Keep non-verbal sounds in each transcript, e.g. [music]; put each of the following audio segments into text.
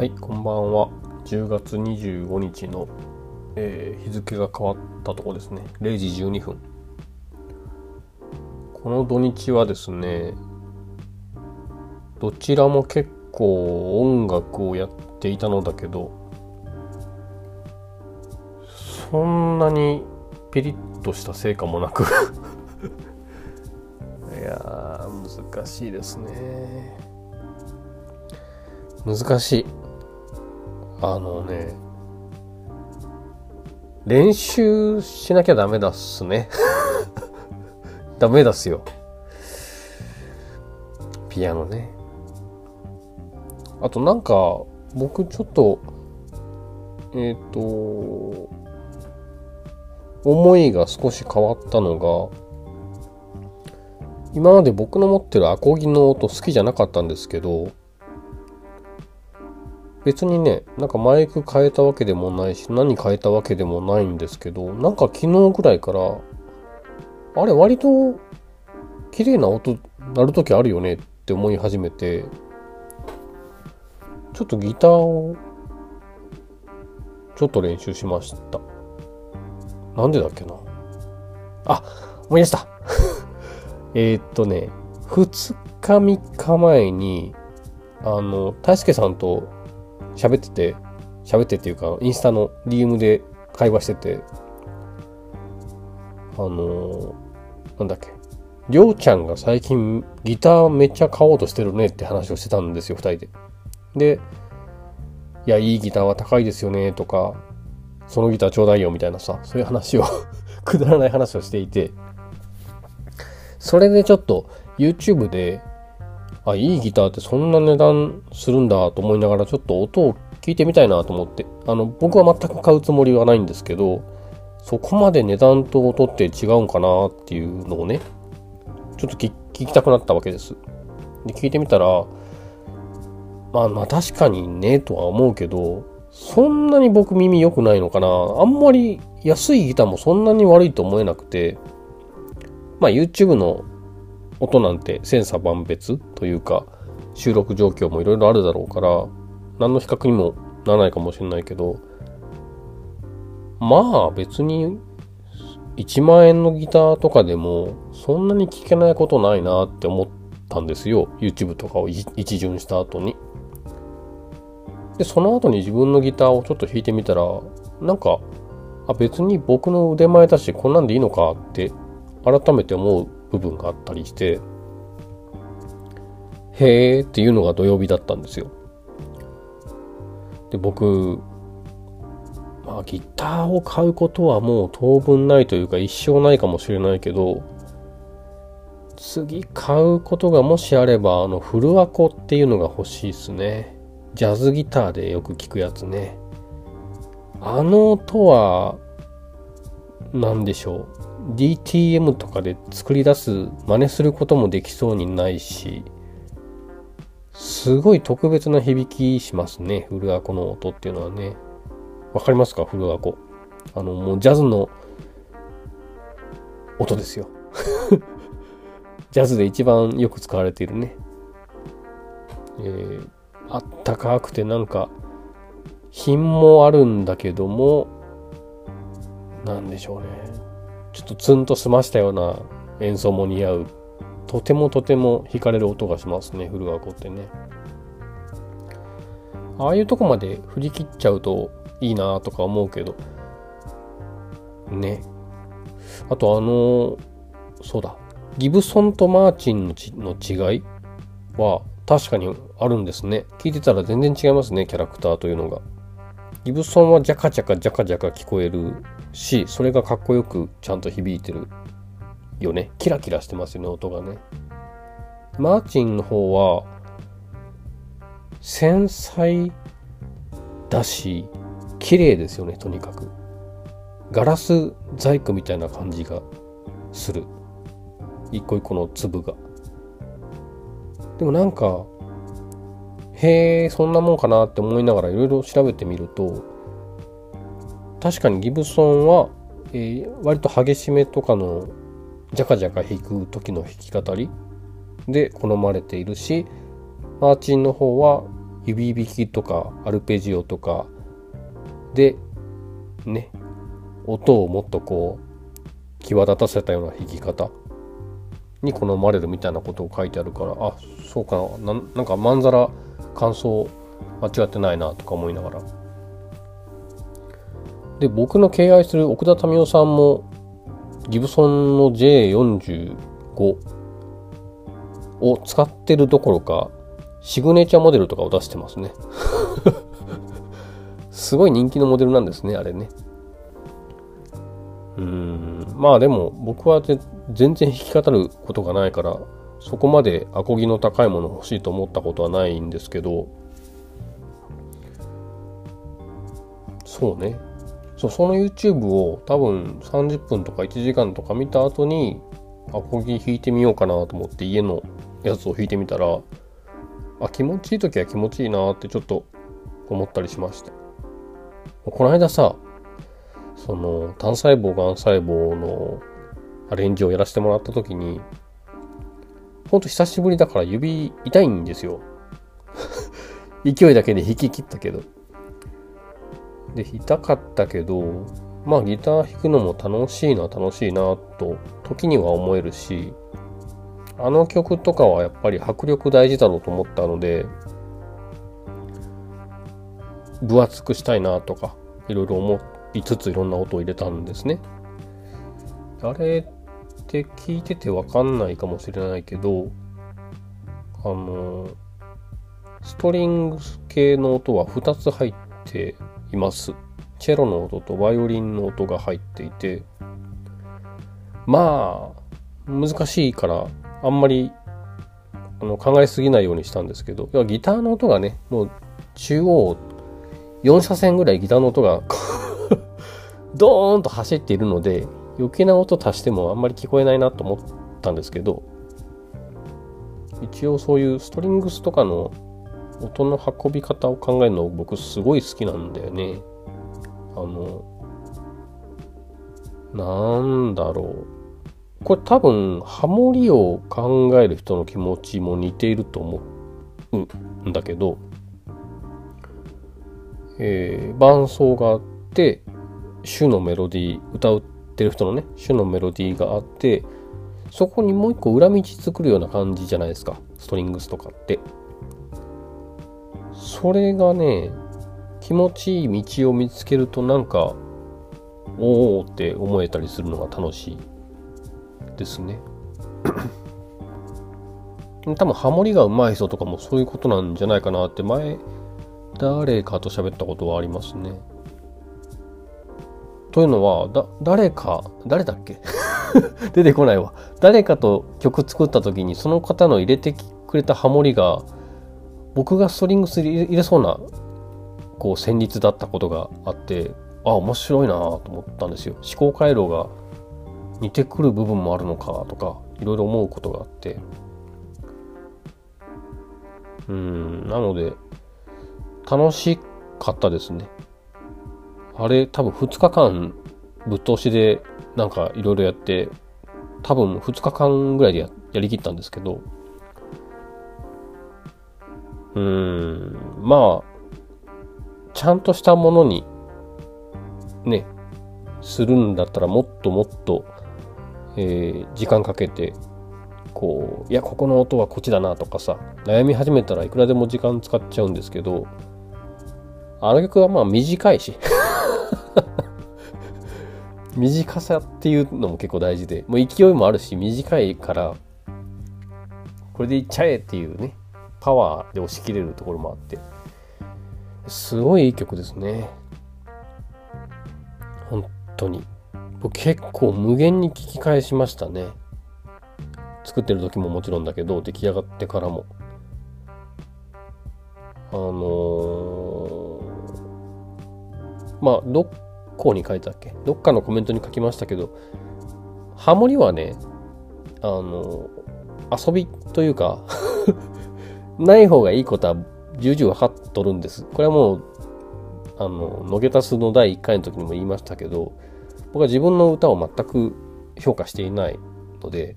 はい、こんばんは。10月25日の、えー日付が変わったとこですね。0時12分。この土日はですね、どちらも結構音楽をやっていたのだけど、そんなにピリッとした成果もなく [laughs] いや、難しいですね。難しい。あのね、練習しなきゃダメだっすね。[laughs] ダメだっすよ。ピアノね。あとなんか、僕ちょっと、えっ、と、思いが少し変わったのが、今まで僕の持ってるアコギの音好きじゃなかったんですけど、別にね、なんかマイク変えたわけでもないし、何変えたわけでもないんですけど、なんか昨日ぐらいから、あれ割と綺麗な音鳴る時あるよねって思い始めて、ちょっとギターをちょっと練習しました。なんでだっけな。あ、思い出した [laughs] えっとね、2日3日前に、あの、大輔さんと喋ってて、喋ってっていうか、インスタの DM で会話してて、あの、なんだっけ、りょうちゃんが最近ギターめっちゃ買おうとしてるねって話をしてたんですよ、二人で。で、いや、いいギターは高いですよね、とか、そのギターちょうだいよ、みたいなさ、そういう話を [laughs] くだらない話をしていて、それでちょっと YouTube で、あ、いいギターってそんな値段するんだと思いながらちょっと音を聞いてみたいなと思って、あの、僕は全く買うつもりはないんですけど、そこまで値段と音って違うんかなっていうのをね、ちょっと聞きたくなったわけです。で、聞いてみたら、まあまあ確かにねとは思うけど、そんなに僕耳良くないのかなあんまり安いギターもそんなに悪いと思えなくて、まあ YouTube の音なんて千差万別というか収録状況もいろいろあるだろうから何の比較にもならないかもしれないけどまあ別に1万円のギターとかでもそんなに聞けないことないなって思ったんですよ。YouTube とかを一一巡した後に。でその後に自分のギターをちょっと弾いてみたらなんかあ別に僕の腕前だしこんなんでいいのかって改めて思う部分があったりしてへーっていうのが土曜日だったんですよ。で僕まあギターを買うことはもう当分ないというか一生ないかもしれないけど次買うことがもしあればあのフルアコっていうのが欲しいですね。ジャズギターでよく聞くやつね。あの音は何でしょう。DTM とかで作り出す真似することもできそうにないしすごい特別な響きしますね。フルアコの音っていうのはね。わかりますか？フルアコあのもうジャズの音ですよ。[laughs] ジャズで一番よく使われているね。えー、あったかくてなんか品もあるんだけどもなんでしょうね。ちょっとツンと済ましたような演奏も似合う。とてもとても惹かれる音がしますねフルアコってね。ああいうとこまで振り切っちゃうといいなとか思うけど。ね。あとあのそうだ。ギブソンとマーチンのちの違いは確かにあるんですね。聞いてたら全然違いますねキャラクターというのが。ギブソンはジャカジャカジャカジャカ聞こえるしそれがかっこよくちゃんと響いてるよね。キラキラしてますよね音がね。マーチンの方は繊細だし綺麗ですよねとにかく。ガラス細工みたいな感じがする。一個一個の粒が。でもなんかへえそんなもんかなって思いながらいろいろ調べてみると確かにギブソンは、えー割と激しめとかのジャカジャカ弾く時の弾き語りで好まれているしマーチンの方は指弾きとかアルペジオとかでね音をもっとこう際立たせたような弾き方に好まれるみたいなことを書いてあるからあそうかなななんかまんざら感想間違ってないなとか思いながら。で僕の敬愛する奥田民生さんもギブソンの J45 を使ってるどころかシグネチャーモデルとかを出してますね。[laughs] すごい人気のモデルなんですねあれね。うんまあでも僕は全然弾き語ることがないからそこまでアコギの高いもの欲しいと思ったことはないんですけどそうね。そうその YouTube を多分30分とか1時間とか見た後にアコギ弾いてみようかなと思って家のやつを弾いてみたらあ気持ちいい時は気持ちいいなってちょっと思ったりしましたこの間さその単細胞がん細胞のアレンジをやらせてもらった時にほんと久しぶりだから指痛いんですよ。[laughs] 勢いだけで弾き切ったけど。で痛かったけどまあギター弾くのも楽しいな楽しいなと時には思えるしあの曲とかはやっぱり迫力大事だろうと思ったので分厚くしたいなとかいろいろ思いつついろんな音を入れたんですね。あれって聞いててわかんないかもしれないけどあのストリングス系の音は2つ入っています。チェロの音とバイオリンの音が入っていてまあ難しいからあんまりあの考えすぎないようにしたんですけどギターの音がねもう中央4車線ぐらいギターの音が [laughs] ドーンと走っているので余計な音足してもあんまり聞こえないなと思ったんですけど一応そういうストリングスとかの音の運び方を考えるの僕すごい好きなんだよね。あの、なんだろう。これ多分ハモリを考える人の気持ちも似ていると思うんだけど、えー、伴奏があって主のメロディー歌ってる人のね主のメロディーがあってそこにもう一個裏道作るような感じじゃないですかストリングスとかってそれがね気持ちいい道を見つけるとなんかおおって思えたりするのが楽しいですね [laughs] 多分ハモリが上手い人とかもそういうことなんじゃないかなって前誰かと喋ったことはありますね。というのは、だ、誰か、誰だっけ？[laughs] 出てこないわ。誰かと曲作った時にその方の入れてくれたハモリが僕がストリングス入れそうなこう旋律だったことがあってあ面白いなと思ったんですよ。思考回路が似てくる部分もあるのかとかいろいろ思うことがあってうんなので楽しかったですね。あれ、多分2日間ぶっ通しでなんかいろいろやって、多分2日間ぐらいでややりきったんですけど、うん、まあ、ちゃんとしたものに、ね、するんだったらもっともっと、えー、時間かけて、こう、いや、ここの音はこっちだなとかさ、悩み始めたらいくらでも時間使っちゃうんですけど、あの曲はまあ短いし [laughs] 短さっていうのも結構大事で、もう勢いもあるし、短いから、これでいっちゃえっていうね、パワーで押し切れるところもあって、すごいいい曲ですね。本当に。僕結構無限に聞き返しましたね。作ってる時ももちろんだけど、出来上がってからも。あのー、まあ、どこに書いたっけ？どっかのコメントに書きましたけど、ハモリはね、あのー、遊びというかない方がいいことは重々分かっとるんです。これはもう、あの、ノゲタスの第1回の時にも言いましたけど、僕は自分の歌を全く評価していないので、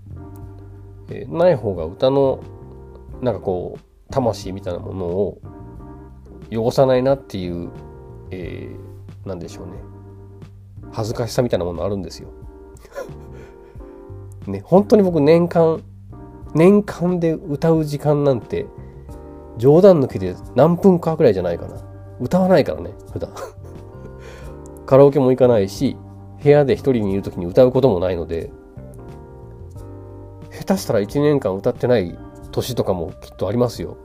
えー、ない方が歌の、なんかこう、魂みたいなものを汚さないなっていう、えー、なんでしょうね。恥ずかしさみたいなものあるんですよ。[laughs] ね、本当に僕年間、年間で歌う時間なんて、冗談抜きで何分かくらいじゃないかな。歌わないからね、普段。[laughs] カラオケも行かないし、部屋で一人にいる時に歌うこともないので、下手したら1年間歌ってない年とかもきっとありますよ。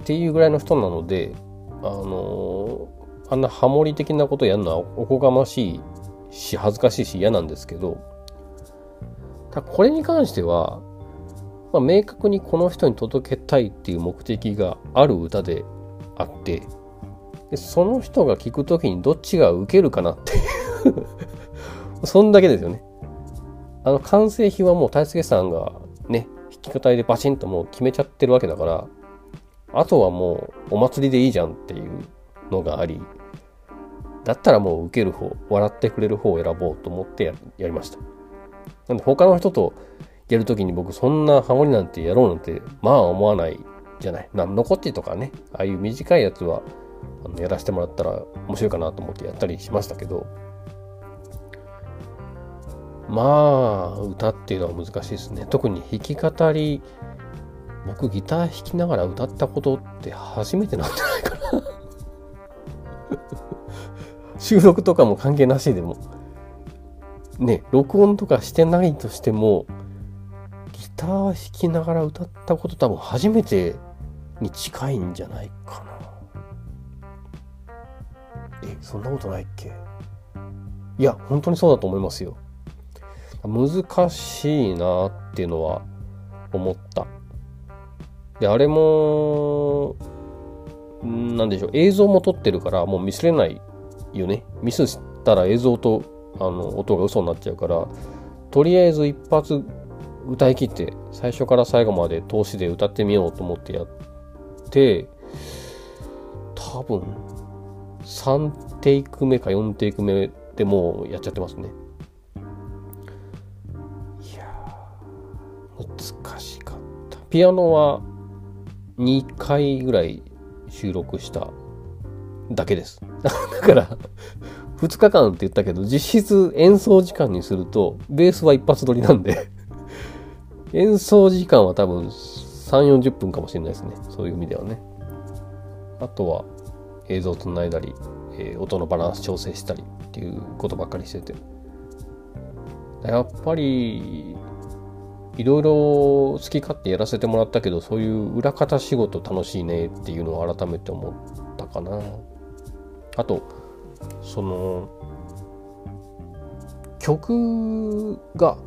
っていうぐらいの人なので、あのー、あんなハモリ的なことやるのはおこがましいし、恥ずかしいし嫌なんですけど、ただこれに関しては、まあ、明確にこの人に届けたいっていう目的がある歌であって、でその人が聞くときにどっちが受けるかなっていう [laughs] そんだけですよね。あの完成品はもう大輔さんがね、弾き語りでバチンともう決めちゃってるわけだから、あとはもうお祭りでいいじゃんっていうのがあり、だったらもう受ける方、笑ってくれる方を選ぼうと思ってやりました。なんで他の人とやるときに僕そんなハモリなんてやろうなんてまあ思わないじゃない。なんのこっちとかね、ああいう短いやつはあのやらせてもらったら面白いかなと思ってやったりしましたけど、まあ、歌っていうのは難しいですね。特に弾き語り、僕ギター弾きながら歌ったことって初めてなんじゃないかな [laughs] 収録とかも関係なしでも。ね、録音とかしてないとしても、ター弾きながら歌ったこと多分初めてに近いんじゃないかな。え、そんなことないっけ？いや、本当にそうだと思いますよ。難しいなっていうのは思った。で、あれも、なんでしょう、映像も撮ってるからもうミスれないよね。ミスしたら映像とあの音が嘘になっちゃうから、とりあえず一発歌い切って最初から最後まで通しで歌ってみようと思ってやって多分3テイク目か4テイク目でもうやっちゃってますね。いや難しかった。ピアノは2回ぐらい収録しただけです。[laughs] だから2日間って言ったけど、実質演奏時間にすると、ベースは一発撮りなんで演奏時間は多分3、40分かもしれないですね。そういう意味ではね。あとは映像つないだり、えー、音のバランス調整したりっていうことばっかりしてて。やっぱり、いろいろ好き勝手やらせてもらったけど、そういう裏方仕事楽しいねっていうのを改めて思ったかな。あと、その、曲が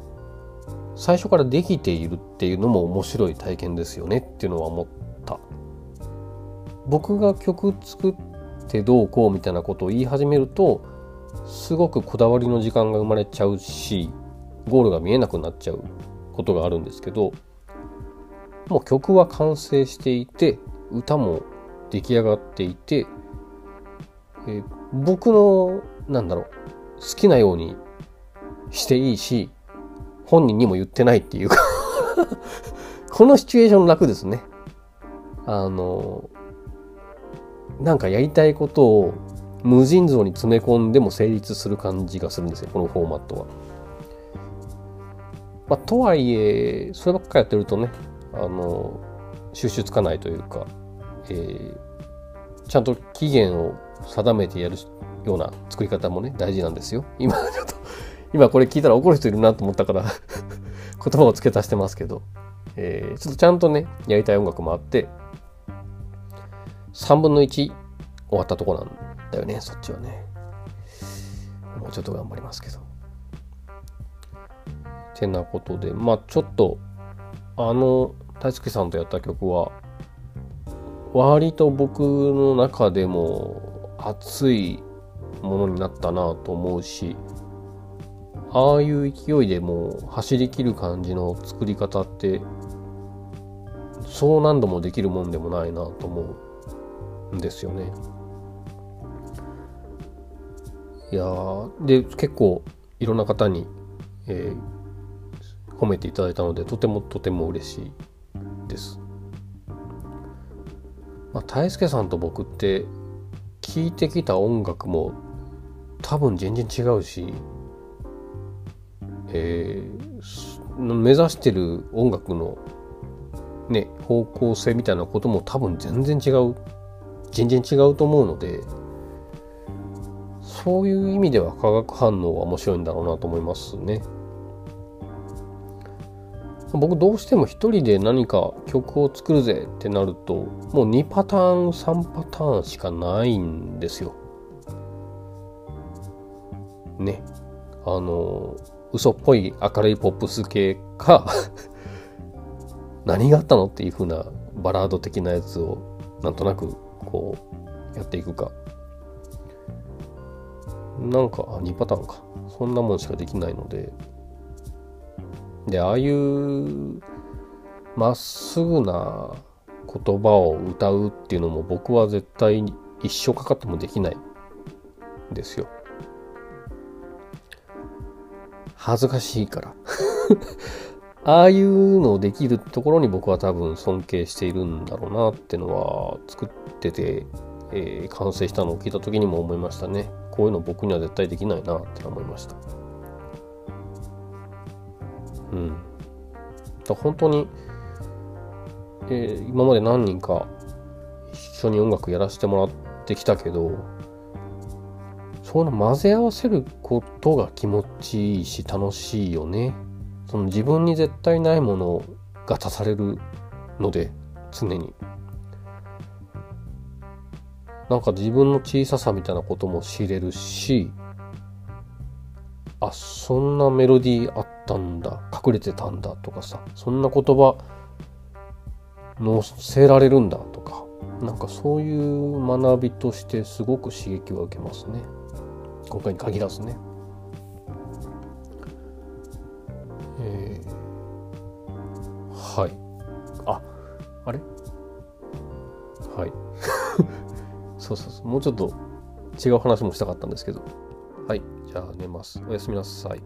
最初からできているっていうのも面白い体験ですよねっていうのは思った。僕が曲作ってどうこうみたいなことを言い始めるとすごくこだわりの時間が生まれちゃうしゴールが見えなくなっちゃうことがあるんですけどもう曲は完成していて歌も出来上がっていて、え、僕のなんだろう好きなようにしていいし本人にも言ってないっていうか [laughs] このシチュエーション楽ですね。あの、なんかやりたいことを無尽蔵に詰め込んでも成立する感じがするんですよ、このフォーマットは。まあ、とはいえ、そればっかやってるとね、あの、収集つかないというか、えー、ちゃんと期限を定めてやるような作り方もね、大事なんですよ。今ちょっと今これ聞いたら怒る人いるなと思ったから [laughs] 言葉を付け足してますけど、えー、ちょっとちゃんとね、やりたい音楽もあって、3分の1終わったとこなんだよね、そっちはね。もうちょっと頑張りますけど。てなことで、まあちょっと、あの、大輔さんとやった曲は、割と僕の中でも熱いものになったなと思うし、ああいう勢いでもう走りきる感じの作り方ってそう何度もできるもんでもないなと思うんですよね。いやで結構いろんな方に、えー、褒めていただいたのでとてもとても嬉しいです。まあ、大輔さんと僕って聴いてきた音楽も多分全然違うし、えー、目指してる音楽のね方向性みたいなことも多分全然違う全然違うと思うのでそういう意味では化学反応は面白いんだろうなと思いますね。僕どうしても一人で何か曲を作るぜってなるともう2パターン3パターンしかないんですよ。ね。あの嘘っぽい明るいポップス系か [laughs] 何があったのっていう風なバラード的なやつをなんとなくこうやっていくか。なんか、あ、2パターンか。そんなもんしかできないので。で、ああいうまっすぐな言葉を歌うっていうのも僕は絶対に一生かかってもできないんですよ。恥ずかしいから [laughs] ああいうのできるところに僕は多分尊敬しているんだろうなってのは作ってて、えー、完成したのを聞いた時にも思いましたね。こういうの僕には絶対できないなって思いました。うん。だ本当に、えー、今まで何人か一緒に音楽やらせてもらってきたけど、その混ぜ合わせることが気持ちいいし楽しいよね。その自分に絶対ないものが足されるので常になんか自分の小ささみたいなことも知れるしあそんなメロディーあったんだ隠れてたんだとかさそんな言葉載せられるんだとかなんかそういう学びとしてすごく刺激は受けますね今回に限らずね。えー、はい。あ、あれ？はい。[laughs] そうそうそう。もうちょっと違う話もしたかったんですけど。はい。じゃあ寝ます。おやすみなさい。